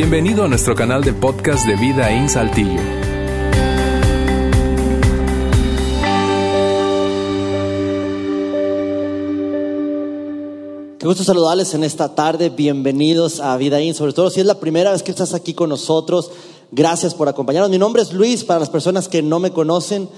Bienvenido a nuestro canal de podcast de Vida en Saltillo. Qué gusto saludarles en esta tarde. Bienvenidos a Vida In. Sobre todo si es la primera vez que estás aquí con nosotros, gracias por acompañarnos. Mi nombre es Luis, para las personas que no me conocen.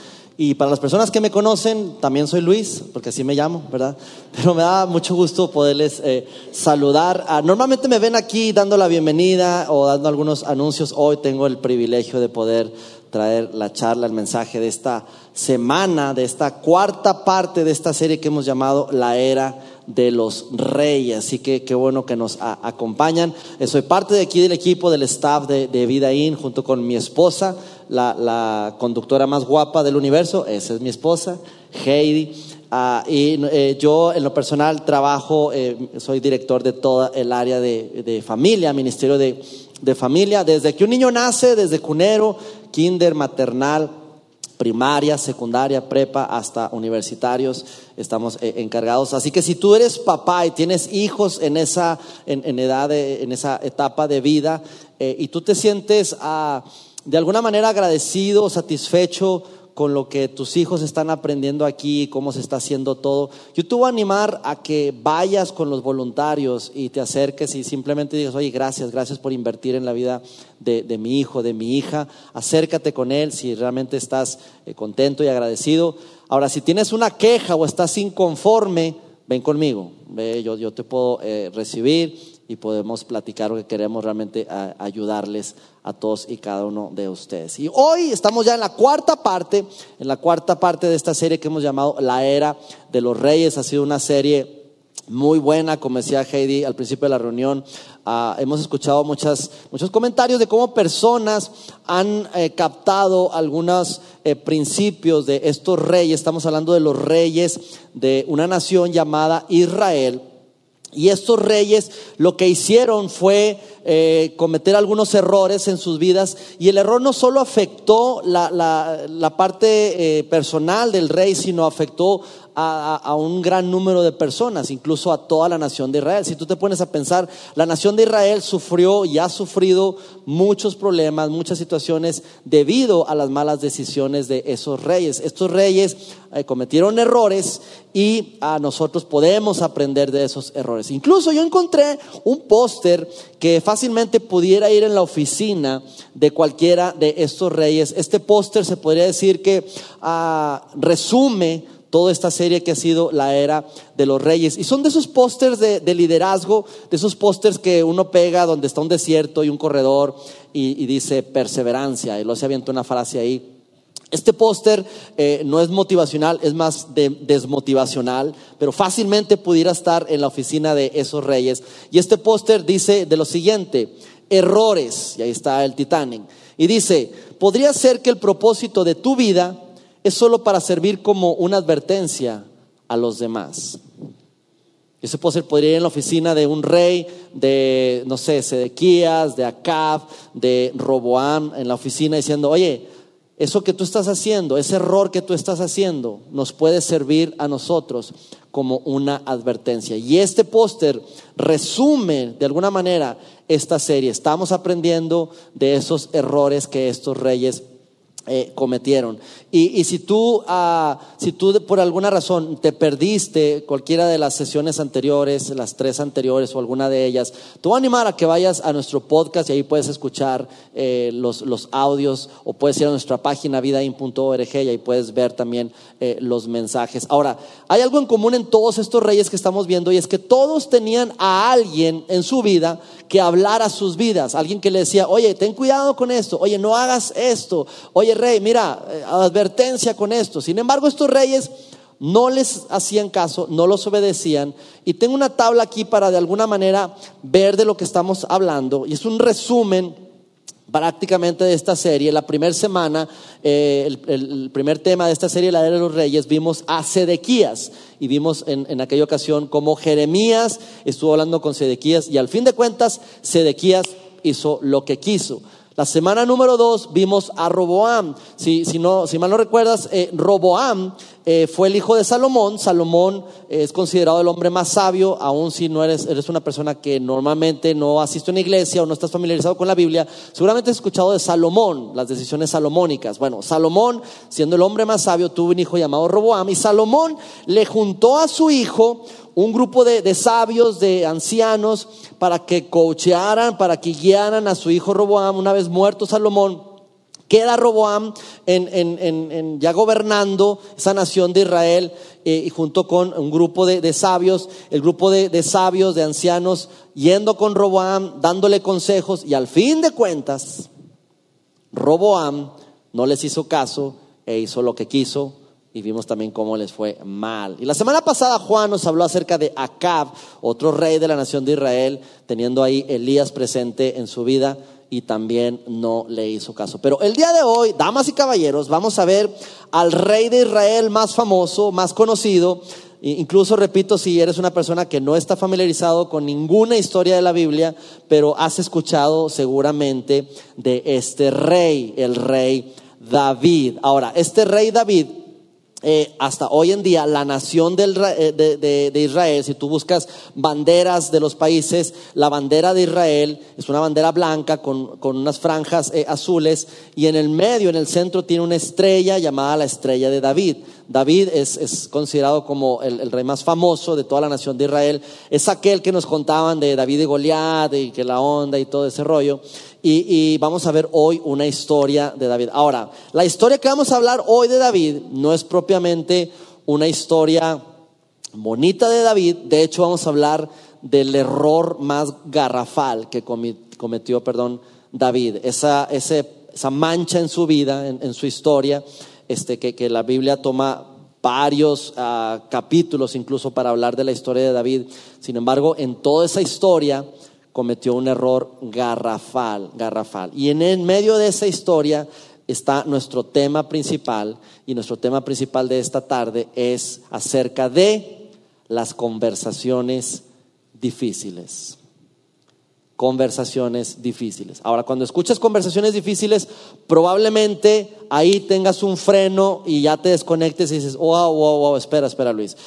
Y para las personas que me conocen, también soy Luis, porque así me llamo, ¿verdad? Pero me da mucho gusto poderles eh, saludar. Normalmente me ven aquí dando la bienvenida o dando algunos anuncios. Hoy tengo el privilegio de poder traer la charla, el mensaje de esta semana, de esta cuarta parte de esta serie que hemos llamado La Era de los Reyes. Así que qué bueno que nos acompañan. Eh, soy parte de aquí del equipo, del staff de, de Vida In, junto con mi esposa, la, conductora más guapa del universo. Esa es mi esposa, Heidi. Ah, y eh, yo en lo personal trabajo, eh, soy director de toda el área de, familia, ministerio de, de familia, desde que un niño nace, desde cunero, kinder, maternal, primaria, secundaria, prepa, hasta universitarios, estamos eh, encargados. Así que si tú eres papá y tienes hijos en esa, en, edad, en esa etapa de vida, y tú te sientes ah, de alguna manera agradecido, satisfecho con lo que tus hijos están aprendiendo aquí, cómo se está haciendo todo. Yo te voy a animar a que vayas con los voluntarios y te acerques y simplemente digas, oye, gracias, gracias por invertir en la vida de, mi hijo, de mi hija. Acércate con él si realmente estás eh, contento y agradecido. Ahora, si tienes una queja o estás inconforme, ven conmigo. Ve, yo, yo te puedo eh, recibir y podemos platicar lo que queremos realmente ayudarles a todos y cada uno de ustedes. Y hoy estamos ya en la cuarta parte, en la cuarta parte de esta serie que hemos llamado La Era de los Reyes. Ha sido una serie muy buena, como decía Heidi al principio de la reunión. Ah, hemos escuchado muchas, muchos comentarios de cómo personas han eh, captado algunos eh, principios de estos reyes. Estamos hablando de los reyes de una nación llamada Israel y estos reyes lo que hicieron fue eh, cometer algunos errores en sus vidas. Y el error no solo afectó la, la, parte eh, personal del rey, sino afectó a, un gran número de personas, incluso a toda la nación de Israel. Si tú te pones a pensar, la nación de Israel sufrió y ha sufrido muchos problemas, muchas situaciones debido a las malas decisiones de esos reyes. Estos reyes eh, cometieron errores y a nosotros podemos aprender de esos errores. Incluso yo encontré un póster que fácilmente pudiera ir en la oficina de cualquiera de estos reyes. Este póster se podría decir que ah, resume toda esta serie que ha sido la era de los reyes. Y son de esos pósters de, liderazgo, de esos pósters que uno pega donde está un desierto y un corredor y, dice perseverancia. Y luego se avienta una frase ahí. Este póster eh, no es motivacional, es más desmotivacional, pero fácilmente pudiera estar en la oficina de esos reyes. Y este póster dice de lo siguiente, errores, y ahí está el Titanic, y dice, podría ser que el propósito de tu vida es solo para servir como una advertencia a los demás. Ese póster podría ir en la oficina de un rey, de, no sé, Sedequías, de Acab, de Roboam, en la oficina diciendo, oye, eso que tú estás haciendo, ese error que tú estás haciendo, nos puede servir a nosotros como una advertencia. Y este póster resume de alguna manera esta serie. Estamos aprendiendo de esos errores que estos reyes eh, cometieron. Y, si, tú, ah, si tú por alguna razón te perdiste cualquiera de las sesiones anteriores, las tres anteriores o alguna de ellas, te voy a animar a que vayas a nuestro podcast y ahí puedes escuchar eh, los, los, audios o puedes ir a nuestra página vidain.org y ahí puedes ver también eh, los mensajes. Ahora, hay algo en común en todos estos reyes que estamos viendo y es que todos tenían a alguien en su vida que hablara sus vidas, alguien que le decía, oye, ten cuidado con esto, oye, no hagas esto, oye, rey, mira, advertencia con esto. Sin embargo, estos reyes no les hacían caso, no los obedecían. Y tengo una tabla aquí para de alguna manera ver de lo que estamos hablando. Y es un resumen prácticamente de esta serie. La primera semana, eh, el, primer tema de esta serie, la era de los reyes, vimos a Sedequías. Y vimos en, en aquella ocasión cómo Jeremías estuvo hablando con Sedequías. Y al fin de cuentas, Sedequías hizo lo que quiso. La semana número dos vimos a Roboam. Si, si, no, si mal no recuerdas, eh, Roboam eh, fue el hijo de Salomón. Salomón es considerado el hombre más sabio, aun si no eres, eres una persona que normalmente no asiste a una iglesia o no estás familiarizado con la Biblia. Seguramente has escuchado de Salomón, las decisiones salomónicas. Bueno, Salomón, siendo el hombre más sabio, tuvo un hijo llamado Roboam y Salomón le juntó a su hijo un grupo de, de, sabios, de ancianos, para que coachearan, para que guiaran a su hijo Roboam. Una vez muerto Salomón, queda Roboam ya gobernando esa nación de Israel eh, y junto con un grupo de, de sabios, el grupo de, de, sabios, de ancianos, yendo con Roboam, dándole consejos y al fin de cuentas, Roboam no les hizo caso e hizo lo que quiso y vimos también cómo les fue mal. Y la semana pasada Juan nos habló acerca de Acab, otro rey de la nación de Israel, teniendo ahí Elías presente en su vida y también no le hizo caso. Pero el día de hoy, damas y caballeros, vamos a ver al rey de Israel más famoso, más conocido. Incluso, repito, si eres una persona que no está familiarizado con ninguna historia de la Biblia, pero has escuchado seguramente de este rey, el rey David. Ahora, este rey David eh, hasta hoy en día la nación eh, de, de, Israel, si tú buscas banderas de los países, la bandera de Israel es una bandera blanca con, con unas franjas eh, azules y en el medio, en el centro, tiene una estrella llamada la estrella de David. David es, es considerado como el, el, rey más famoso de toda la nación de Israel. Es aquel que nos contaban de David y Goliat y que la onda y todo ese rollo. Y, y, vamos a ver hoy una historia de David. Ahora, la historia que vamos a hablar hoy de David no es propiamente una historia bonita de David, de hecho vamos a hablar del error más garrafal que cometió, perdón, David, esa, esa mancha en su vida, en su historia, este, que, la Biblia toma varios uh, capítulos incluso para hablar de la historia de David. Sin embargo, en toda esa historia cometió un error garrafal, garrafal. Y en el medio de esa historia está nuestro tema principal y nuestro tema principal de esta tarde es acerca de las conversaciones difíciles. Conversaciones difíciles. Ahora, cuando escuchas conversaciones difíciles, probablemente ahí tengas un freno y ya te desconectes y dices, wow, wow, wow, espera, espera, Luis.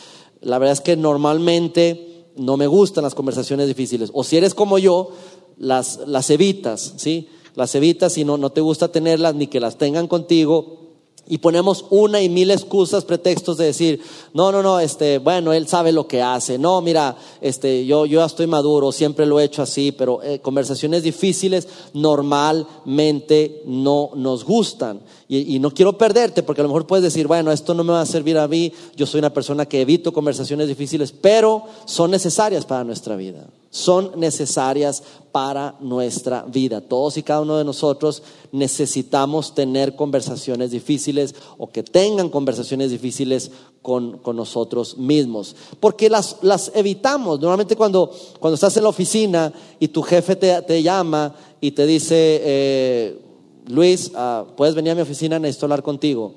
La verdad es que normalmente no me gustan las conversaciones difíciles. O si eres como yo, las, las evitas, ¿sí? Las evitas y no, no te gusta tenerlas ni que las tengan contigo. Y ponemos una y mil excusas, pretextos de decir, no, no, no, este, bueno, él sabe lo que hace. No, mira, este, yo, yo ya estoy maduro, siempre lo he hecho así, pero eh, conversaciones difíciles normalmente no nos gustan. Y, y, no quiero perderte, porque a lo mejor puedes decir, bueno, esto no me va a servir a mí, yo soy una persona que evito conversaciones difíciles, pero son necesarias para nuestra vida son necesarias para nuestra vida. Todos y cada uno de nosotros necesitamos tener conversaciones difíciles o que tengan conversaciones difíciles con, con nosotros mismos, porque las, las, evitamos. Normalmente cuando, cuando estás en la oficina y tu jefe te, te llama y te dice, eh, Luis, uh, puedes venir a mi oficina, necesito hablar contigo.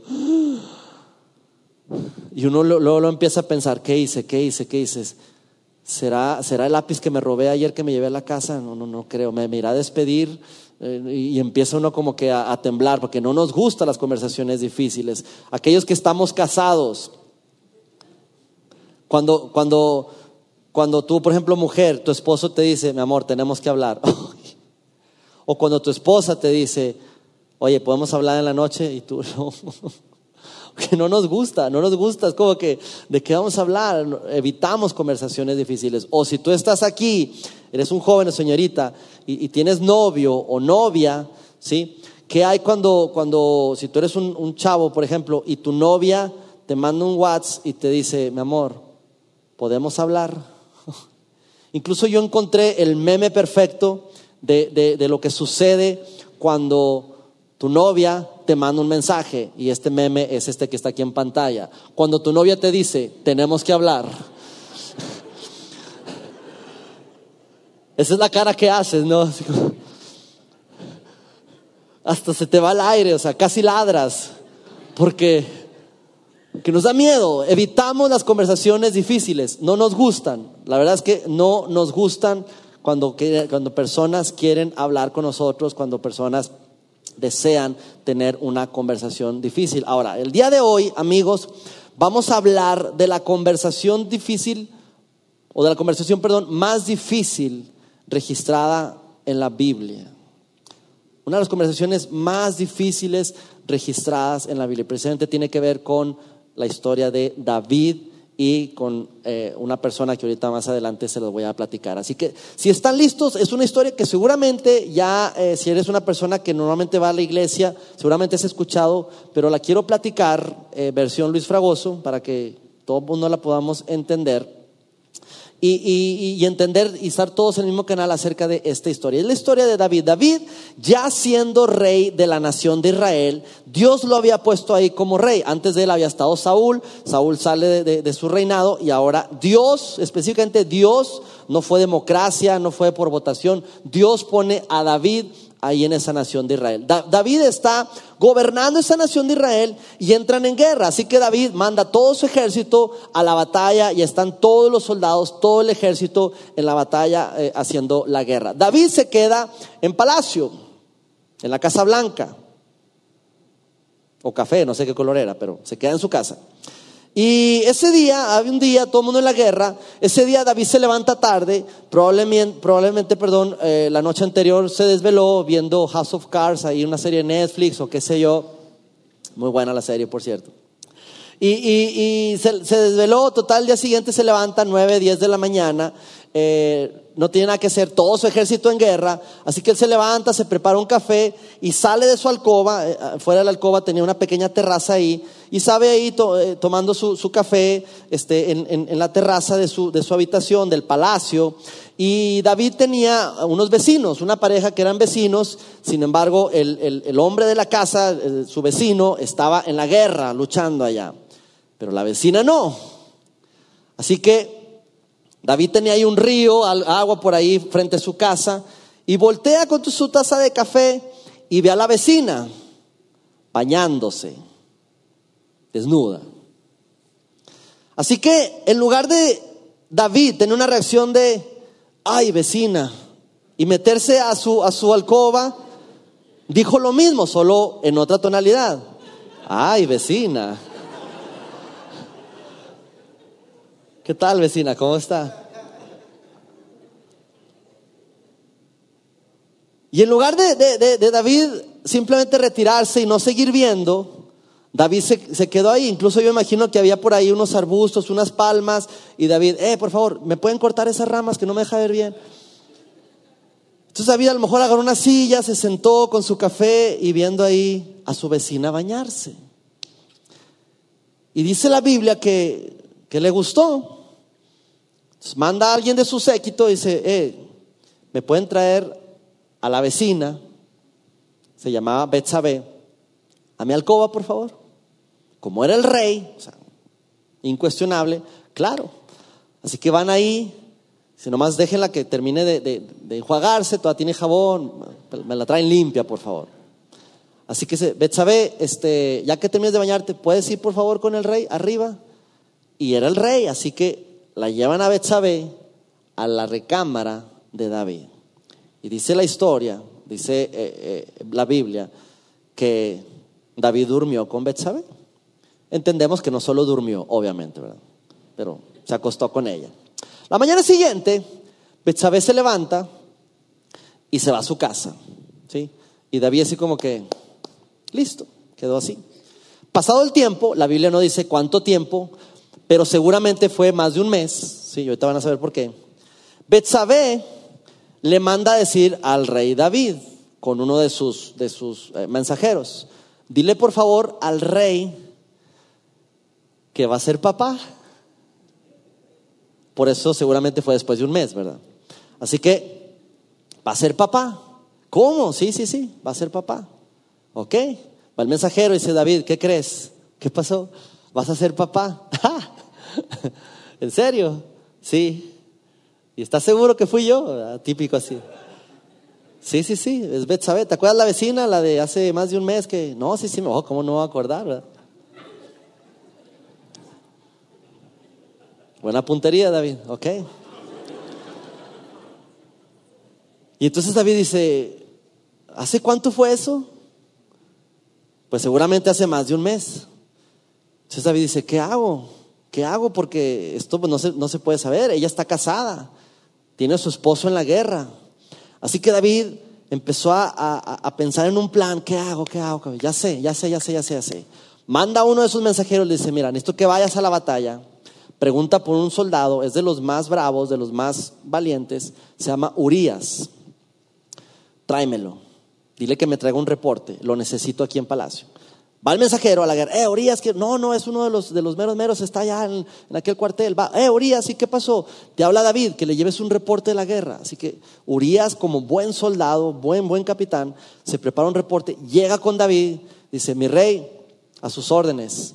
Y uno luego lo empieza a pensar, ¿qué hice? ¿Qué hice? ¿Qué hice? ¿Será, ¿Será el lápiz que me robé ayer que me llevé a la casa? No, no, no creo. Me, me irá a despedir y empieza uno como que a, a, temblar porque no nos gustan las conversaciones difíciles. Aquellos que estamos casados, cuando, cuando, cuando tú, por ejemplo, mujer, tu esposo te dice, mi amor, tenemos que hablar. o cuando tu esposa te dice, oye, ¿podemos hablar en la noche? Y tú, no que no nos gusta, no nos gusta, es como que, ¿de qué vamos a hablar? Evitamos conversaciones difíciles. O si tú estás aquí, eres un joven o señorita y, tienes novio o novia, ¿sí? ¿Qué hay cuando, cuando si tú eres un, chavo, por ejemplo, y tu novia te manda un WhatsApp y te dice, mi amor, ¿podemos hablar? Incluso yo encontré el meme perfecto de, de lo que sucede cuando tu novia te manda un mensaje y este meme es este que está aquí en pantalla. Cuando tu novia te dice, tenemos que hablar. Esa es la cara que haces, ¿no? Hasta se te va el aire, o sea, casi ladras. Porque que nos da miedo. Evitamos las conversaciones difíciles. No nos gustan. La verdad es que no nos gustan cuando, cuando personas quieren hablar con nosotros, cuando personas desean tener una conversación difícil. Ahora, el día de hoy, amigos, vamos a hablar de la conversación difícil, o de la conversación, perdón, más difícil registrada en la Biblia. Una de las conversaciones más difíciles registradas en la Biblia. Precisamente tiene que ver con la historia de David y con eh, una persona que ahorita más adelante se los voy a platicar. Así que si están listos, es una historia que seguramente ya, eh, si eres una persona que normalmente va a la iglesia, seguramente has escuchado, pero la quiero platicar, eh, versión Luis Fragoso, para que todo el mundo la podamos entender y, entender y estar todos en el mismo canal acerca de esta historia. Es la historia de David. David, ya siendo rey de la nación de Israel, Dios lo había puesto ahí como rey. Antes de él había estado Saúl, Saúl sale de su reinado y ahora Dios, específicamente Dios, no fue democracia, no fue por votación, Dios pone a David ahí en esa nación de Israel. David está gobernando esa nación de Israel y entran en guerra. Así que David manda todo su ejército a la batalla y están todos los soldados, todo el ejército en la batalla eh, haciendo la guerra. David se queda en palacio, en la Casa Blanca, o café, no sé qué color era, pero se queda en su casa. Y ese día, había un día, todo el mundo en la guerra, ese día David se levanta tarde, probablemente, probablemente perdón, eh, la noche anterior se desveló viendo House of Cards, ahí una serie de Netflix o qué sé yo, muy buena la serie, por cierto. Y, se, desveló, total, el día siguiente se levanta 9, 10 de la mañana, eh, no tiene nada que hacer, todo su ejército en guerra, así que él se levanta, se prepara un café y sale de su alcoba, eh, fuera de la alcoba tenía una pequeña terraza ahí, y sabe ahí eh, tomando su, café este, en, la terraza de su, de su habitación, del palacio, y David tenía unos vecinos, una pareja que eran vecinos, sin embargo el, el hombre de la casa, su vecino, estaba en la guerra, luchando allá, pero la vecina no. Así que David tenía ahí un río, agua por ahí frente a su casa, y voltea con su taza de café y ve a la vecina bañándose, desnuda. Así que en lugar de David tener una reacción de, ay vecina, y meterse a su, a su alcoba, dijo lo mismo, solo en otra tonalidad. Ay vecina. ¿Qué tal, vecina? ¿Cómo está? Y en lugar de, David simplemente retirarse y no seguir viendo, David se, quedó ahí. Incluso yo imagino que había por ahí unos arbustos, unas palmas, y David, eh, por favor, ¿me pueden cortar esas ramas que no me deja ver bien? Entonces David a lo mejor agarró una silla, se sentó con su café y viendo ahí a su vecina bañarse. Y dice la Biblia que, que le gustó manda a alguien de su séquito y dice, eh, ¿me pueden traer a la vecina? Se llamaba Betsabé. A mi alcoba, por favor. Como era el rey, o sea, incuestionable, claro. Así que van ahí, si nomás déjenla que termine de, de, enjuagarse, toda tiene jabón, me la traen limpia, por favor. Así que Betsabé, este, ya que termines de bañarte, ¿puedes ir por favor con el rey arriba? Y era el rey, así que la llevan a Betsabé a la recámara de David. Y dice la historia, dice eh, eh, la Biblia, que David durmió con Betsabé. Entendemos que no solo durmió, obviamente, ¿verdad? Pero se acostó con ella. La mañana siguiente, Betsabé se levanta y se va a su casa, ¿sí? Y David así como que, listo, quedó así. Pasado el tiempo, la Biblia no dice cuánto tiempo, pero seguramente fue más de un mes, sí, ahorita van a saber por qué. Betsabé le manda a decir al rey David con uno de sus, de sus eh, mensajeros, dile por favor al rey que va a ser papá. Por eso seguramente fue después de un mes, ¿verdad? Así que va a ser papá. ¿Cómo? Sí, sí, sí, va a ser papá. ¿Ok? Va el mensajero y dice, David, ¿qué crees? ¿Qué pasó? ¿Vas a ser papá? ¿En serio? Sí. ¿Y estás seguro que fui yo? Ah, típico así. Sí, sí, sí, es Betsabé. ¿Te acuerdas la vecina, la de hace más de un mes que... No, sí, sí, me ¿cómo no va a acordar? Buena puntería, David, ok. Y entonces David dice, ¿hace cuánto fue eso? Pues seguramente hace más de un mes. Entonces David dice, ¿qué hago? ¿Qué hago? Porque esto pues, no, se, no se puede saber. Ella está casada, tiene a su esposo en la guerra. Así que David empezó a, a, pensar en un plan, ¿qué hago? ¿Qué hago? Ya sé, ya sé, ya sé, ya sé, ya sé. Manda a uno de esos mensajeros, le dice, mira, necesito que vayas a la batalla, pregunta por un soldado, es de los más bravos, de los más valientes, se llama Urias, tráemelo, dile que me traiga un reporte, lo necesito aquí en Palacio. Va el mensajero a la guerra, eh, Urias, que no, no, es uno de los, de los meros meros, está allá en, aquel cuartel. Va, eh, Urias, ¿y qué pasó? Te habla David, que le lleves un reporte de la guerra. Así que Urias, como buen soldado, buen, buen capitán, se prepara un reporte, llega con David, dice, mi rey, a sus órdenes.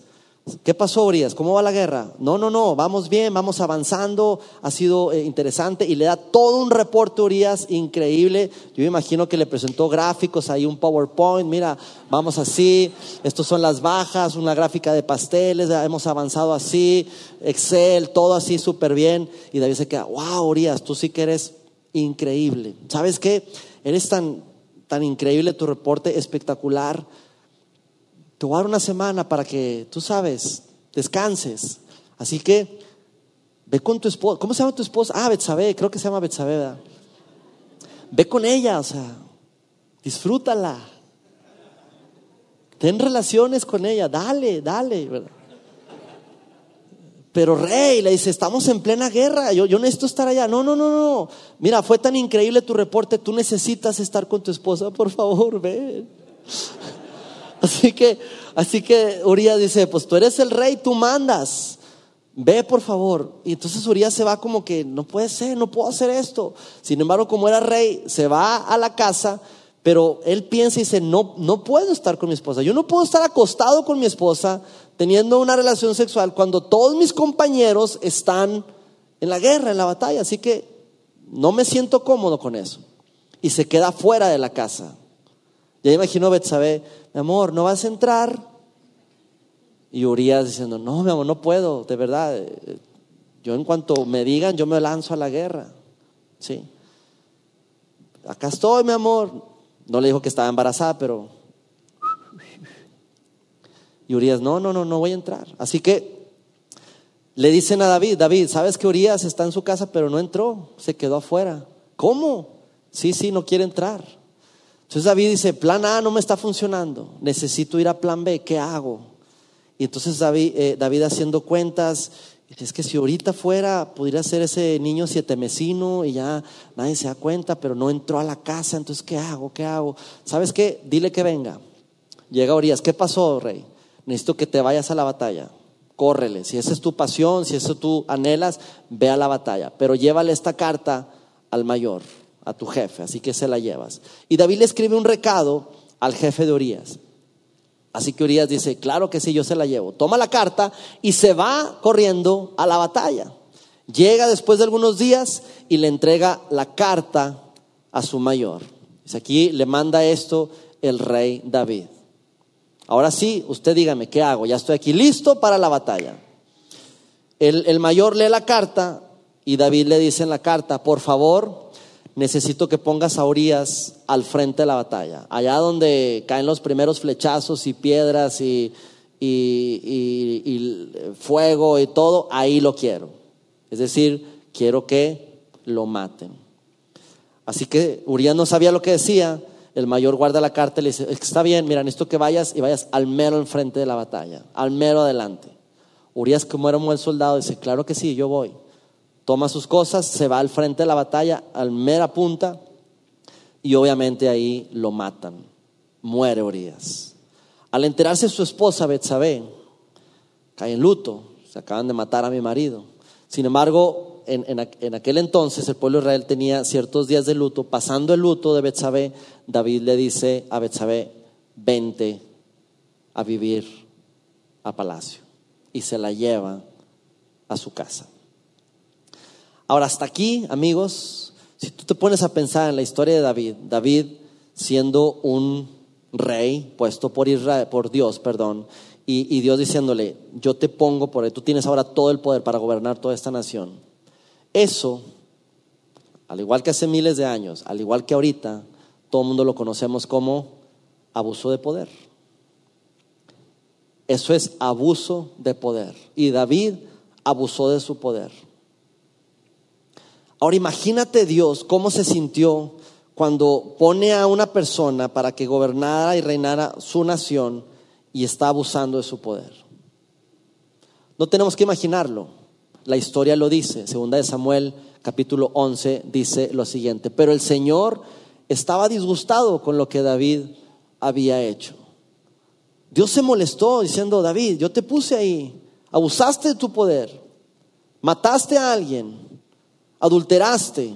¿Qué pasó, Urias? ¿Cómo va la guerra? No, no, no, vamos bien, vamos avanzando, ha sido eh, interesante y le da todo un reporte Urias increíble. Yo me imagino que le presentó gráficos ahí, un PowerPoint, mira, vamos así, estos son las bajas, una gráfica de pasteles, hemos avanzado así, Excel, todo así súper bien. Y David se queda, wow, Urias, tú sí que eres increíble. ¿Sabes qué? Eres tan, tan increíble tu reporte, espectacular te voy a dar una semana para que, tú sabes, descanses. Así que ve con tu esposa. ¿Cómo se llama tu esposa? Ah, Betsabe, creo que se llama Betsabe. Ve con ella, o sea, disfrútala. Ten relaciones con ella, dale, dale. Pero rey, le dice, estamos en plena guerra, yo, yo necesito estar allá. No, no, no, no. Mira, fue tan increíble tu reporte, tú necesitas estar con tu esposa, por favor, ven. Así que, así que Urias dice, pues tú eres el rey, tú mandas. Ve por favor. Y entonces Urias se va como que, no puede ser, no puedo hacer esto. Sin embargo, como era rey, se va a la casa, pero él piensa y dice, no, no puedo estar con mi esposa. Yo no puedo estar acostado con mi esposa teniendo una relación sexual cuando todos mis compañeros están en la guerra, en la batalla. Así que no me siento cómodo con eso. Y se queda fuera de la casa. Ya imagino Betsabe, mi amor, ¿no vas a entrar? Y Urias diciendo, no, mi amor, no puedo, de verdad. Eh, yo en cuanto me digan, yo me lanzo a la guerra. Sí. Acá estoy, mi amor. No le dijo que estaba embarazada, pero... Y Urias, no, no, no, no voy a entrar. Así que le dicen a David, David, ¿sabes que Urias está en su casa, pero no entró? Se quedó afuera. ¿Cómo? Sí, sí, no quiere entrar. Entonces David dice, plan A no me está funcionando, necesito ir a plan B, ¿qué hago? Y entonces David, eh, David haciendo cuentas, es que si ahorita fuera, pudiera ser ese niño siete mesino y ya nadie se da cuenta, pero no entró a la casa, entonces ¿qué hago? ¿Qué hago? ¿Sabes qué? Dile que venga. Llega Urias, ¿qué pasó, rey? Necesito que te vayas a la batalla. Córrele. Si esa es tu pasión, si eso tú anhelas, ve a la batalla. Pero llévale esta carta al mayor a tu jefe, así que se la llevas. Y David le escribe un recado al jefe de Urias. Así que Urias dice, claro que sí, yo se la llevo. Toma la carta y se va corriendo a la batalla. Llega después de algunos días y le entrega la carta a su mayor. Dice, aquí le manda esto el rey David. Ahora sí, usted dígame, ¿qué hago? Ya estoy aquí listo para la batalla. El, el mayor lee la carta y David le dice en la carta, por favor, necesito que pongas a Urias al frente de la batalla, allá donde caen los primeros flechazos y piedras y, y, fuego y todo, ahí lo quiero. Es decir, quiero que lo maten. Así que Urias no sabía lo que decía, el mayor guarda la carta y le dice, está bien, mira, necesito que vayas y vayas al mero enfrente de la batalla, al mero adelante. Urias, como era un buen soldado, dice, claro que sí, yo voy toma sus cosas, se va al frente de la batalla, al mera punta, y obviamente ahí lo matan. Muere Urias. Al enterarse su esposa Betsabé, cae en luto, se acaban de matar a mi marido. Sin embargo, en, aquel entonces el pueblo de Israel tenía ciertos días de luto. Pasando el luto de Betsabé, David le dice a Betsabé, vente a vivir a palacio. Y se la lleva a su casa. Ahora, hasta aquí, amigos, si tú te pones a pensar en la historia de David, David siendo un rey puesto por Israel, por Dios, perdón, y, Dios diciéndole, yo te pongo por ahí, tú tienes ahora todo el poder para gobernar toda esta nación. Eso, al igual que hace miles de años, al igual que ahorita, todo el mundo lo conocemos como abuso de poder. Eso es abuso de poder. Y David abusó de su poder. Ahora imagínate Dios cómo se sintió cuando pone a una persona para que gobernara y reinara su nación y está abusando de su poder. No tenemos que imaginarlo. La historia lo dice. Segunda de Samuel capítulo 11 dice lo siguiente. Pero el Señor estaba disgustado con lo que David había hecho. Dios se molestó diciendo, David, yo te puse ahí, abusaste de tu poder, mataste a alguien, adulteraste.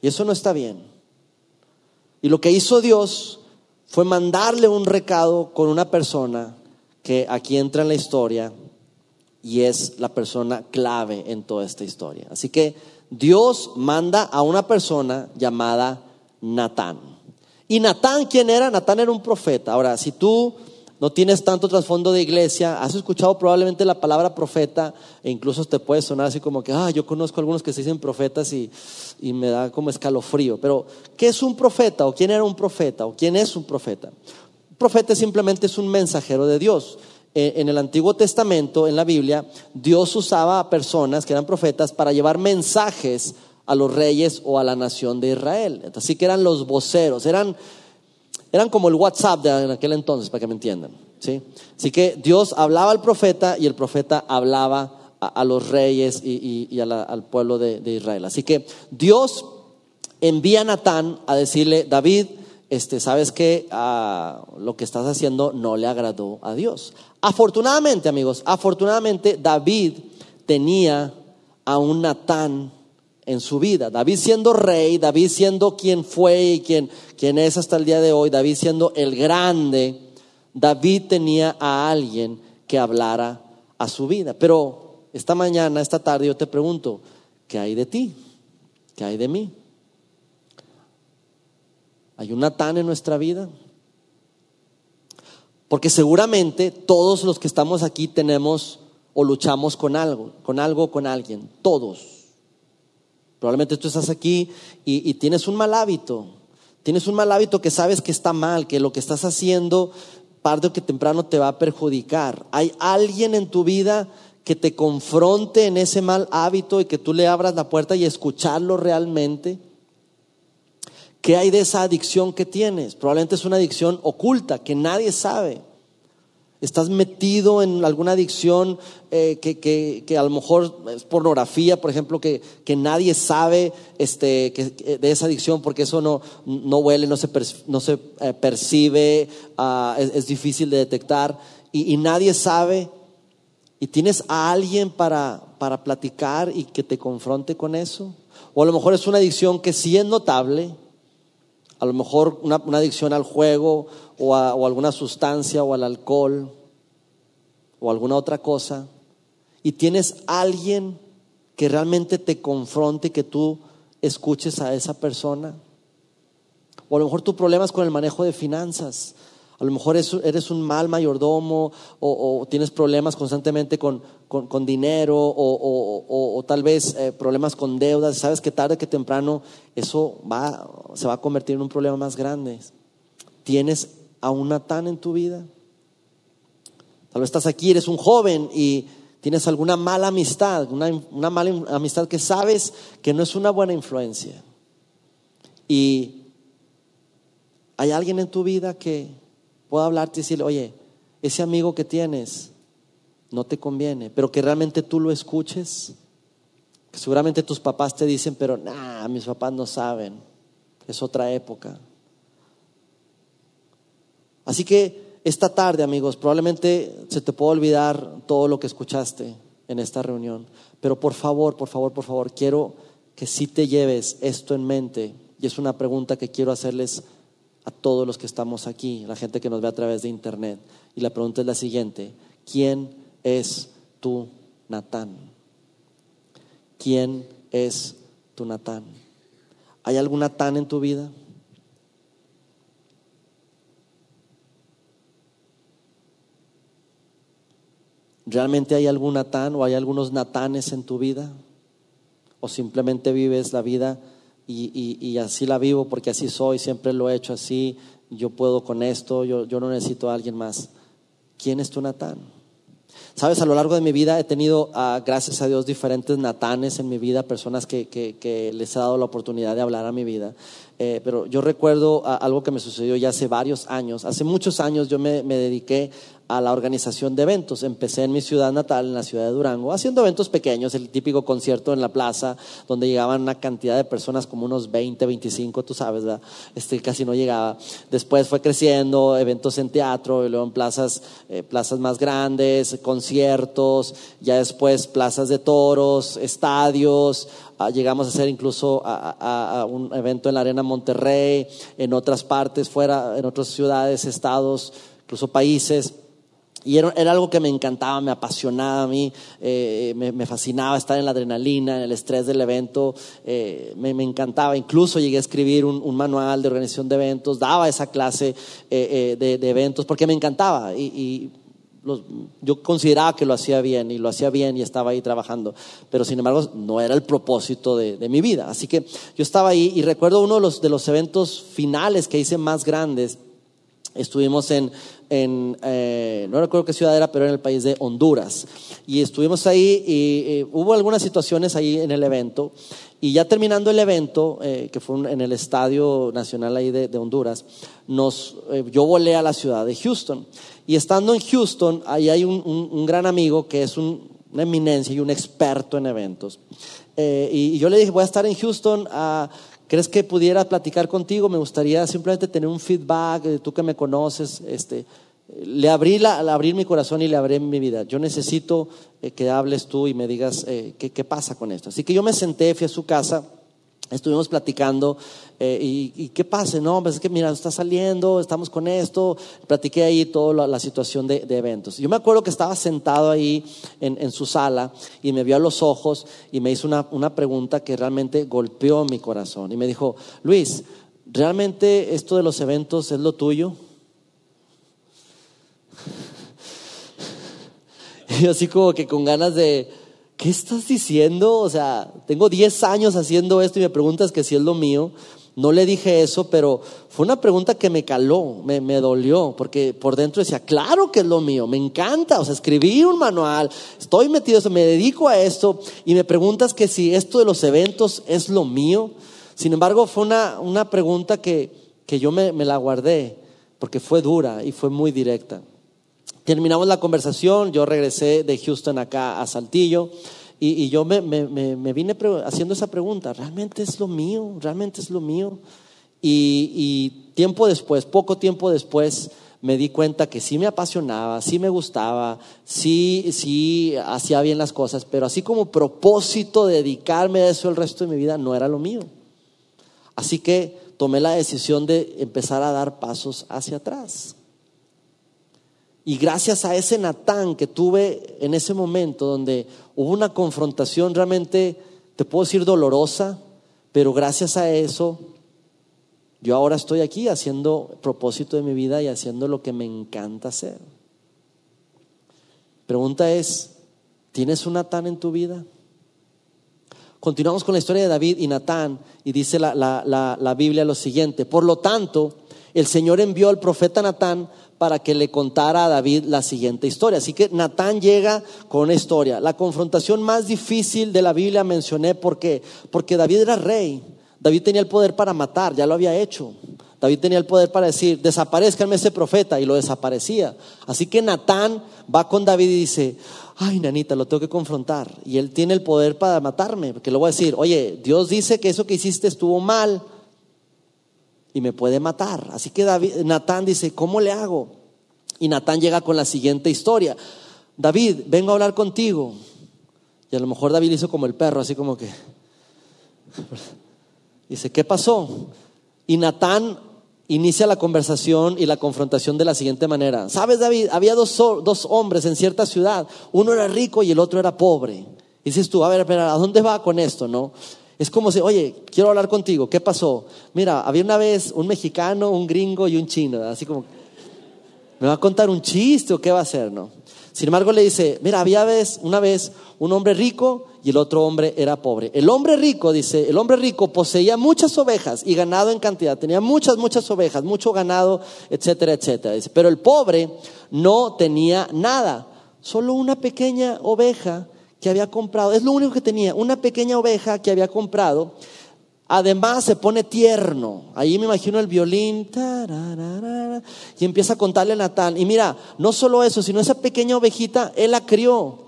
Y eso no está bien. Y lo que hizo Dios fue mandarle un recado con una persona que aquí entra en la historia y es la persona clave en toda esta historia. Así que Dios manda a una persona llamada Natán. ¿Y Natán quién era? Natán era un profeta. Ahora, si tú no tienes tanto trasfondo de iglesia, has escuchado probablemente la palabra profeta e incluso te puede sonar así como que, ah, yo conozco algunos que se dicen profetas y, y me da como escalofrío. Pero, ¿qué es un profeta? ¿O quién era un profeta? ¿O quién es un profeta? Un profeta simplemente es un mensajero de Dios. Eh, en el Antiguo Testamento, en la Biblia, Dios usaba a personas que eran profetas para llevar mensajes a los reyes o a la nación de Israel. Así que eran los voceros, eran, eran como el WhatsApp de aquel entonces, para que me entiendan. ¿sí? Así que Dios hablaba al profeta y el profeta hablaba a, los reyes y, al pueblo de, de, Israel. Así que Dios envía a Natán a decirle, David, este, sabes que ah, lo que estás haciendo no le agradó a Dios. Afortunadamente, amigos, afortunadamente David tenía a un Natán en su vida. David siendo rey, David siendo quien fue y quien, quien es hasta el día de hoy, David siendo el grande, David tenía a alguien que hablara a su vida. Pero esta mañana, esta tarde, yo te pregunto, ¿qué hay de ti? ¿Qué hay de mí? ¿Hay un Natán en nuestra vida? Porque seguramente todos los que estamos aquí tenemos o luchamos con algo, con algo, con alguien, todos. Probablemente tú estás aquí y, tienes un mal hábito, tienes un mal hábito que sabes que está mal, que lo que estás haciendo tarde o que temprano te va a perjudicar. Hay alguien en tu vida que te confronte en ese mal hábito y que tú le abras la puerta y escucharlo realmente. ¿Qué hay de esa adicción que tienes? Probablemente es una adicción oculta que nadie sabe. Estás metido en alguna adicción eh, que, a lo mejor es pornografía, por ejemplo, que, nadie sabe este, de esa adicción porque eso no, no huele, no se, no se eh, percibe, ah, es, difícil de detectar y, y, nadie sabe. Y tienes a alguien para, para platicar y que te confronte con eso. O a lo mejor es una adicción que sí es notable, a lo mejor una, adicción al juego o a alguna sustancia o al alcohol o alguna otra cosa, y tienes alguien que realmente te confronte, que tú escuches a esa persona. O a lo mejor tu problema es con el manejo de finanzas. A lo mejor eres un mal mayordomo o, tienes problemas constantemente con, dinero o, tal vez eh, problemas con deudas. Sabes que tarde que temprano eso va, se va a convertir en un problema más grande. ¿Tienes a un Natán en tu vida? Tal vez estás aquí, eres un joven y tienes alguna mala amistad, una, mala amistad que sabes que no es una buena influencia. Y hay alguien en tu vida que pueda hablarte y decirle, oye, ese amigo que tienes no te conviene, pero que realmente tú lo escuches. Que seguramente tus papás te dicen, pero nah, mis papás no saben, es otra época. Así que esta tarde, amigos, probablemente se te pueda olvidar todo lo que escuchaste en esta reunión, pero por favor, por favor, por favor, quiero que sí te lleves esto en mente y es una pregunta que quiero hacerles a todos los que estamos aquí, la gente que nos ve a través de internet. Y la pregunta es la siguiente, ¿quién es tu Natán? ¿Quién es tu Natán? ¿Hay algún Natán en tu vida? ¿Realmente hay algún Natán o hay algunos Natanes en tu vida? ¿O simplemente vives la vida y, así la vivo porque así soy, siempre lo he hecho así, yo puedo con esto, yo, yo no necesito a alguien más. ¿quién es tu Natán? Sabes, a lo largo de mi vida he tenido, ah, gracias a Dios, diferentes Natanes en mi vida, personas que, que, les he dado la oportunidad de hablar a mi vida. Eh, pero yo recuerdo algo que me sucedió ya hace varios años. Hace muchos años yo me, me dediqué a la organización de eventos. Empecé en mi ciudad natal, en la ciudad de Durango, haciendo eventos pequeños, el típico concierto en la plaza, donde llegaban una cantidad de personas como unos 20, 25, tú sabes, Este, casi no llegaba. Después fue creciendo, eventos en teatro, y luego en plazas, eh, plazas más grandes, conciertos, ya después plazas de toros, estadios, ah, llegamos a hacer incluso a, un evento en la Arena Monterrey, en otras partes, fuera, en otras ciudades, estados, incluso países. Y era, algo que me encantaba, me apasionaba a mí, eh, me, fascinaba estar en la adrenalina, en el estrés del evento, eh, me, encantaba. Incluso llegué a escribir un, manual de organización de eventos, daba esa clase eh, de, eventos porque me encantaba y, yo consideraba que lo hacía bien y lo hacía bien y estaba ahí trabajando, pero sin embargo no era el propósito de, mi vida. Así que yo estaba ahí y recuerdo uno de los, de los eventos finales que hice más grandes Estuvimos en, en eh, no recuerdo qué ciudad era, pero en el país de Honduras. Y estuvimos ahí y, hubo algunas situaciones ahí en el evento. Y ya terminando el evento, eh, que fue en el Estadio Nacional ahí de, Honduras, eh, yo volé a la ciudad de Houston. Y estando en Houston, ahí hay un, gran amigo que es un, una eminencia y un experto en eventos. y, y, yo le dije, voy a estar en Houston a ¿Crees que pudiera platicar contigo? Me gustaría simplemente tener un feedback, tú que me conoces, este, le abrí, mi corazón y le abrí mi vida. Yo necesito eh, que hables tú y me digas eh, qué, qué pasa con esto. Así que yo me senté, fui a su casa Estuvimos platicando eh, y, qué pasa, no, pues es que mira, está saliendo, estamos con esto, platiqué ahí toda la, situación de, eventos. Yo me acuerdo que estaba sentado ahí en, su sala y me vio a los ojos y me hizo una, una pregunta que realmente golpeó mi corazón y me dijo, Luis, ¿realmente esto de los eventos es lo tuyo? Y así como que con ganas de, ¿qué estás diciendo? O sea, tengo 10 años haciendo esto y me preguntas que si es lo mío. No le dije eso, pero fue una pregunta que me caló, me, dolió, porque por dentro decía, claro que es lo mío, me encanta, o sea, escribí un manual, estoy metido me dedico a esto, y me preguntas que si esto de los eventos es lo mío. Sin embargo, fue una, una pregunta que, que yo me, me la guardé, porque fue dura y fue muy directa. Terminamos la conversación, yo regresé de Houston acá a Saltillo y, yo me, vine haciendo esa pregunta, ¿realmente es lo mío? ¿Realmente es lo mío? Y, tiempo después, poco tiempo después, me di cuenta que sí me apasionaba, sí me gustaba, sí, sí hacía bien las cosas, pero así como propósito de dedicarme a eso el resto de mi vida no era lo mío. Así que tomé la decisión de empezar a dar pasos hacia atrás. Y gracias a ese Natán que tuve en ese momento donde hubo una confrontación realmente, te puedo decir, dolorosa, pero gracias a eso, yo ahora estoy aquí haciendo propósito de mi vida y haciendo lo que me encanta hacer. Pregunta es, ¿tienes un Natán en tu vida? Continuamos con la historia de David y Natán y dice la, la Biblia lo siguiente, por lo tanto, el Señor envió al profeta Natán para que le contara a David la siguiente historia. Así que Natán llega con una historia. La confrontación más difícil de la Biblia mencioné porque porque David era rey. David tenía el poder para matar, ya lo había hecho. David tenía el poder para decir, desaparezcanme ese profeta, y lo desaparecía. Así que Natán va con David y dice, ay, nanita, lo tengo que confrontar. Y él tiene el poder para matarme, porque le voy a decir, oye, Dios dice que eso que hiciste estuvo mal, y me puede matar. Así que David, Natán dice, ¿cómo le hago? Y Natán llega con la siguiente historia. David, vengo a hablar contigo. Y a lo mejor David hizo como el perro, así como que... Dice, ¿qué pasó? Y Natán inicia la conversación y la confrontación de la siguiente manera. ¿Sabes, David? Había dos, dos hombres en cierta ciudad. Uno era rico y el otro era pobre. Y dices tú, a ver, a ¿a dónde va con esto? ¿No? Es como si, oye, quiero hablar contigo, ¿qué pasó? Mira, había una vez un mexicano, un gringo y un chino, así como, ¿me va a contar un chiste o qué va a hacer, no? Sin embargo, le dice, mira, había una vez un hombre rico y el otro hombre era pobre. El hombre rico, dice, el hombre rico poseía muchas ovejas y ganado en cantidad, tenía muchas, muchas ovejas, mucho ganado, etcétera, etcétera. Dice, pero el pobre no tenía nada, solo una pequeña oveja que había comprado, es lo único que tenía, una pequeña oveja que había comprado Además se pone tierno. Ahí me imagino el violín. Y empieza a contarle a Natán. Y mira, no solo eso, sino esa pequeña ovejita, él la crió,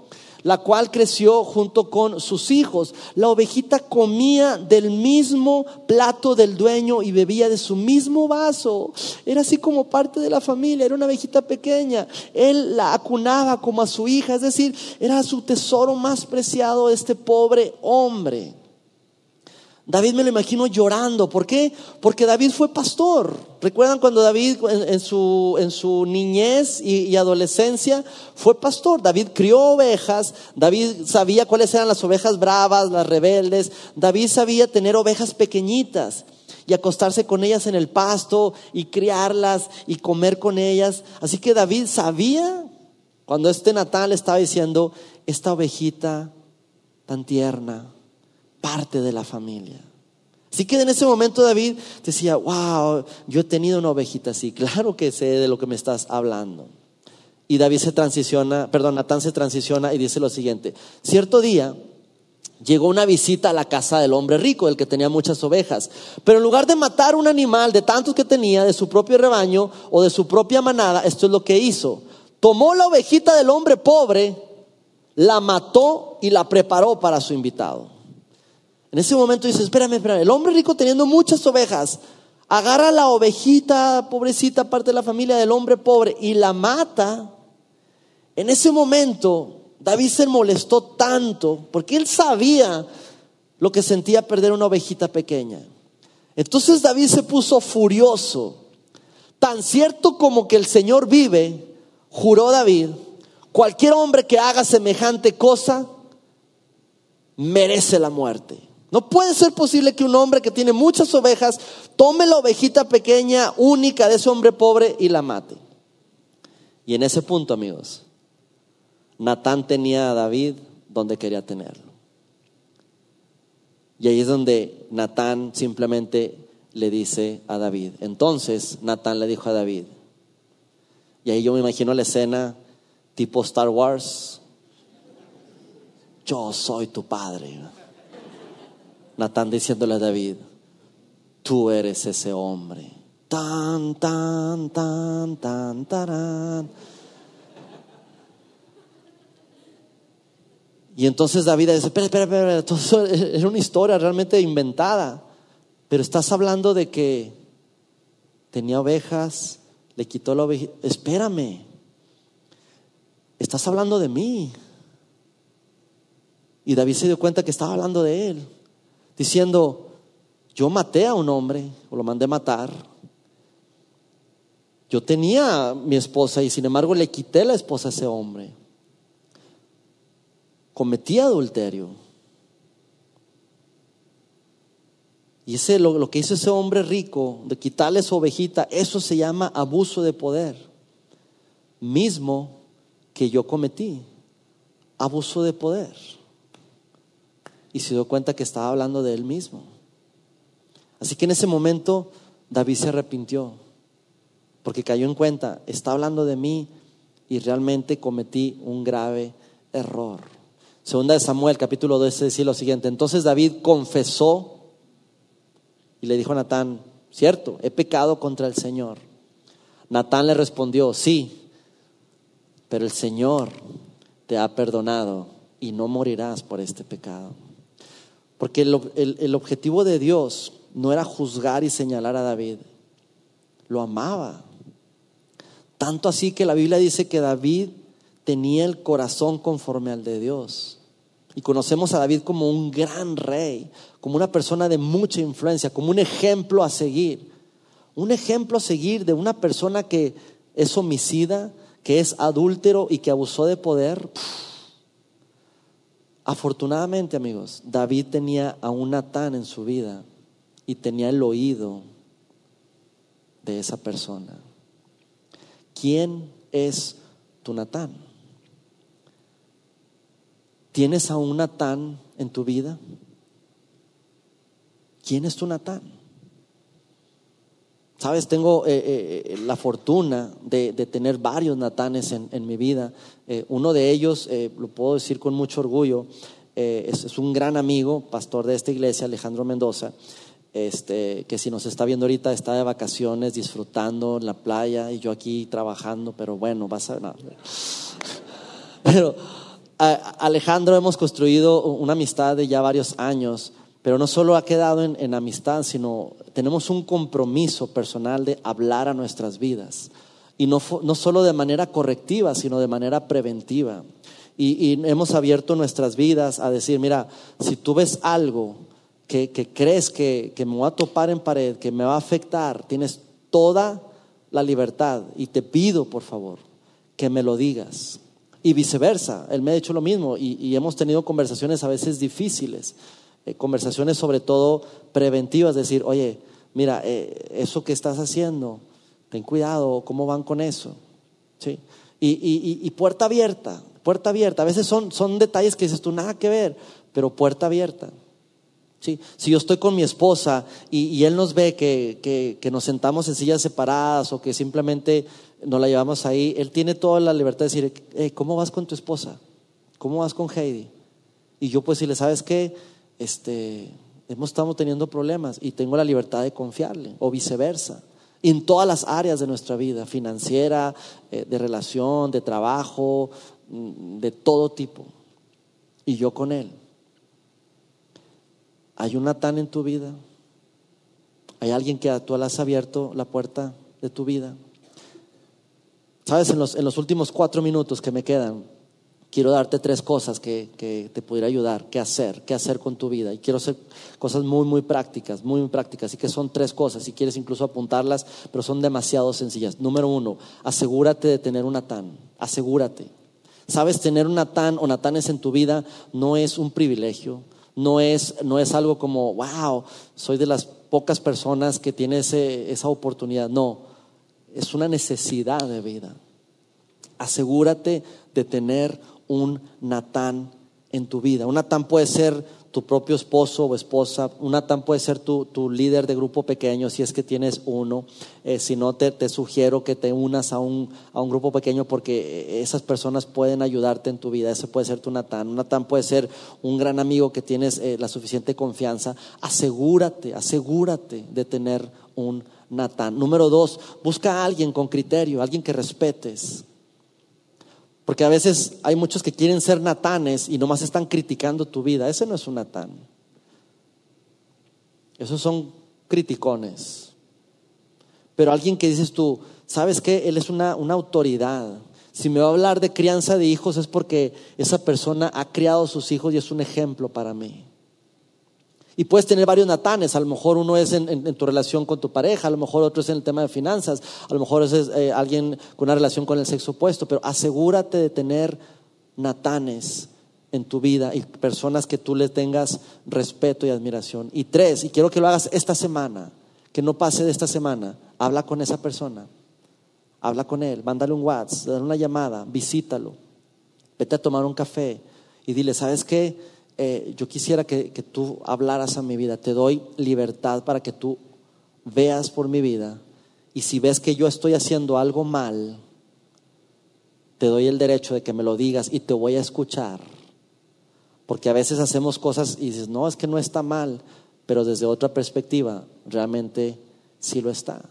la cual creció junto con sus hijos. La ovejita comía del mismo plato del dueño y bebía de su mismo vaso. Era así como parte de la familia, era una ovejita pequeña. Él la acunaba como a su hija, es decir, era su tesoro más preciado este pobre hombre. David me lo imagino llorando. ¿Por qué? Porque David fue pastor. ¿Recuerdan cuando David en, su, en su, niñez y, adolescencia fue pastor? David crió ovejas, David sabía cuáles eran las ovejas bravas, las rebeldes, David sabía tener ovejas pequeñitas y acostarse con ellas en el pasto y criarlas y comer con ellas. Así que David sabía cuando este Natal estaba diciendo, esta ovejita tan tierna, parte de la familia. Así que en ese momento David decía, wow, yo he tenido una ovejita así, claro que sé de lo que me estás hablando. Y David se transiciona, perdón, Natán se transiciona y dice lo siguiente, cierto día llegó una visita a la casa del hombre rico, el que tenía muchas ovejas, pero en lugar de matar un animal de tantos que tenía, de su propio rebaño o de su propia manada, esto es lo que hizo. Tomó la ovejita del hombre pobre, la mató y la preparó para su invitado. En ese momento dice, espérame, espérame, el hombre rico teniendo muchas ovejas, agarra la ovejita, pobrecita, parte de la familia del hombre pobre, y la mata. En ese momento, David se molestó tanto, porque él sabía lo que sentía perder una ovejita pequeña. Entonces David se puso furioso. Tan cierto como que el Señor vive, juró David, cualquier hombre que haga semejante cosa merece la muerte. No puede ser posible que un hombre que tiene muchas ovejas tome la ovejita pequeña, única de ese hombre pobre y la mate. Y en ese punto, amigos, Natán tenía a David donde quería tenerlo. Y ahí es donde Natán simplemente le dice a David. Entonces Natán le dijo a David. Y ahí yo me imagino la escena tipo Star Wars. Yo soy tu padre. Natán diciéndole a David, tú eres ese hombre. Tan, tan, tan, tan, tan. Y entonces David dice, espera, espera, espera, todo es una historia realmente inventada. Pero estás hablando de que tenía ovejas, le quitó la oveja. Espérame, estás hablando de mí. Y David se dio cuenta que estaba hablando de él diciendo, yo maté a un hombre, o lo mandé matar. Yo tenía mi esposa y sin embargo le quité la esposa a ese hombre. Cometí adulterio. Y ese, lo, lo que hizo ese hombre rico, de quitarle su ovejita, eso se llama abuso de poder. Mismo que yo cometí. Abuso de poder y se dio cuenta que estaba hablando de él mismo. Así que en ese momento David se arrepintió, porque cayó en cuenta, está hablando de mí y realmente cometí un grave error. Segunda de Samuel, capítulo 12, dice lo siguiente. Entonces David confesó y le dijo a Natán, cierto, he pecado contra el Señor. Natán le respondió, sí, pero el Señor te ha perdonado y no morirás por este pecado. Porque el, objetivo de Dios no era juzgar y señalar a David, lo amaba. Tanto así que la Biblia dice que David tenía el corazón conforme al de Dios. Y conocemos a David como un gran rey, como una persona de mucha influencia, como un ejemplo a seguir. Un ejemplo a seguir de una persona que es homicida, que es adúltero y que abusó de poder. Afortunadamente, amigos, David tenía a un Natán en su vida y tenía el oído de esa persona. ¿Quién es tu Natán? ¿Tienes a un Natán en tu vida? ¿Quién es tu Natán? Sabes, tengo eh, eh, la fortuna de, tener varios Natanes en, mi vida. Eh, uno de ellos, lo puedo decir con mucho orgullo, es, es, un gran amigo, pastor de esta iglesia, Alejandro Mendoza, este, que si nos está viendo ahorita está de vacaciones, disfrutando en la playa y yo aquí trabajando, pero bueno, vas a... No. Pero Alejandro hemos construido una amistad de ya varios años, pero no solo ha quedado en, amistad, sino tenemos un compromiso personal de hablar a nuestras vidas. Y no, no solo de manera correctiva, sino de manera preventiva. Y, y, hemos abierto nuestras vidas a decir, mira, si tú ves algo que, crees que, que, me va a topar en pared, que me va a afectar, tienes toda la libertad y te pido, por favor, que me lo digas. Y viceversa, él me ha hecho lo mismo y, hemos tenido conversaciones a veces difíciles, eh, conversaciones sobre todo preventivas, decir, oye, mira, eh, eso que estás haciendo, ten cuidado, ¿cómo van con eso? ¿Sí? Y, y, puerta abierta, puerta abierta. A veces son, son detalles que dices tú, nada que ver, pero puerta abierta. Si yo estoy con mi esposa y, él nos ve que, nos sentamos en sillas separadas o que simplemente nos la llevamos ahí, él tiene toda la libertad de decir, ¿cómo vas con tu esposa? ¿Cómo vas con Heidi? Y yo pues si le sabes que este, hemos estado teniendo problemas y tengo la libertad de confiarle o viceversa. en todas las áreas de nuestra vida, financiera, eh, de relación, de trabajo, mm, de todo tipo. Y yo con él. ¿Hay un Natán en tu vida? ¿Hay alguien que tú le has abierto la puerta de tu vida? Sabes, en los, en los últimos cuatro minutos que me quedan, quiero darte tres cosas que, que, te pudiera ayudar, qué hacer, qué hacer con tu vida. Y quiero hacer cosas muy, muy prácticas, muy, muy prácticas. Así que son tres cosas, si quieres incluso apuntarlas, pero son demasiado sencillas. Número uno, asegúrate de tener un Natán, asegúrate. Sabes, tener un Natán o Natanes en tu vida no es un privilegio, no es, no es algo como, wow, soy de las pocas personas que tiene esa oportunidad. No, es una necesidad de vida. Asegúrate de tener un Natán en tu vida. Un Natán puede ser tu propio esposo o esposa. Un Natán puede ser tu, líder de grupo pequeño si es que tienes uno. Eh, si no, te, te, sugiero que te unas a un, a un grupo pequeño porque esas personas pueden ayudarte en tu vida. Ese puede ser tu Natán. Un Natán puede ser un gran amigo que tienes eh, la suficiente confianza. Asegúrate, asegúrate de tener un Natán. Número dos, busca a alguien con criterio, alguien que respetes. Porque a veces hay muchos que quieren ser natanes y nomás están criticando tu vida. Ese no es un natán. Esos son criticones. Pero alguien que dices tú, ¿sabes qué? Él es una, una autoridad. Si me va a hablar de crianza de hijos es porque esa persona ha criado a sus hijos y es un ejemplo para mí. Y puedes tener varios natanes, a lo mejor uno es en, tu relación con tu pareja, a lo mejor otro es en el tema de finanzas, a lo mejor es eh, alguien con una relación con el sexo opuesto, pero asegúrate de tener natanes en tu vida y personas que tú le tengas respeto y admiración. Y tres, y quiero que lo hagas esta semana, que no pase de esta semana, habla con esa persona, habla con él, mándale un WhatsApp, dale una llamada, visítalo, vete a tomar un café y dile, ¿sabes qué? Eh, yo quisiera que, que tú hablaras a mi vida. Te doy libertad para que tú veas por mi vida. Y si ves que yo estoy haciendo algo mal, te doy el derecho de que me lo digas y te voy a escuchar. Porque a veces hacemos cosas y dices, no, es que no está mal, pero desde otra perspectiva, realmente sí lo está.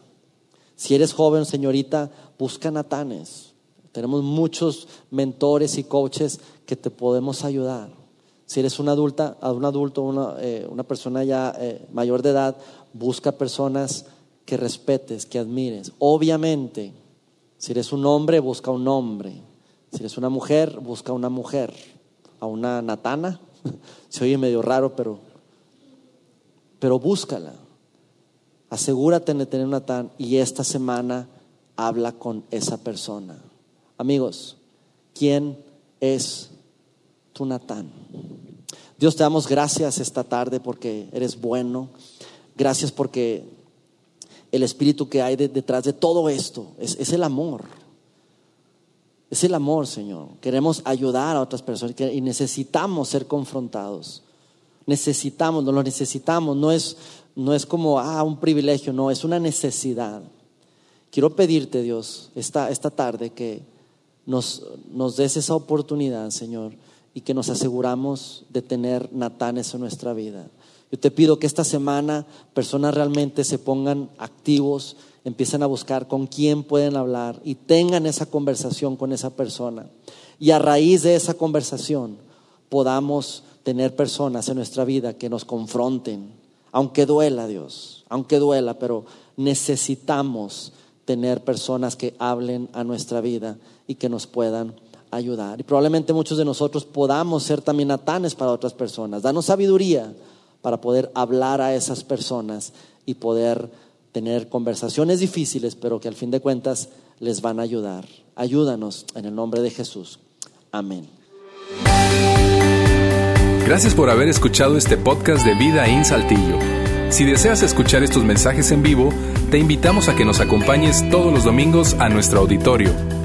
Si eres joven, señorita, busca natanes. Tenemos muchos mentores y coaches que te podemos ayudar. Si eres una adulta, un adulto, una, eh, una persona ya eh, mayor de edad, busca personas que respetes, que admires. Obviamente, si eres un hombre, busca un hombre. Si eres una mujer, busca una mujer. A una natana. Se oye medio raro, pero, pero búscala. Asegúrate de tener una natán y esta semana habla con esa persona. Amigos, ¿quién es tu Natán. Dios te damos gracias esta tarde porque eres bueno. Gracias porque el espíritu que hay detrás de todo esto es, el amor. Es el amor, Señor. Queremos ayudar a otras personas y necesitamos ser confrontados. Necesitamos, no lo necesitamos. No es, no es como ah, un privilegio, no, es una necesidad. Quiero pedirte, Dios, esta, esta tarde que nos, nos des esa oportunidad, Señor, y que nos aseguramos de tener Natanes en nuestra vida. Yo te pido que esta semana personas realmente se pongan activos, empiecen a buscar con quién pueden hablar y tengan esa conversación con esa persona. Y a raíz de esa conversación podamos tener personas en nuestra vida que nos confronten, aunque duela Dios, aunque duela, pero necesitamos tener personas que hablen a nuestra vida y que nos puedan ayudar. Y probablemente muchos de nosotros podamos ser también natanes para otras personas. Danos sabiduría para poder hablar a esas personas y poder tener conversaciones difíciles, pero que al fin de cuentas les van a ayudar. Ayúdanos en el nombre de Jesús. Amén. Gracias por haber escuchado este podcast de Vida en Saltillo. Si deseas escuchar estos mensajes en vivo, te invitamos a que nos acompañes todos los domingos a nuestro auditorio.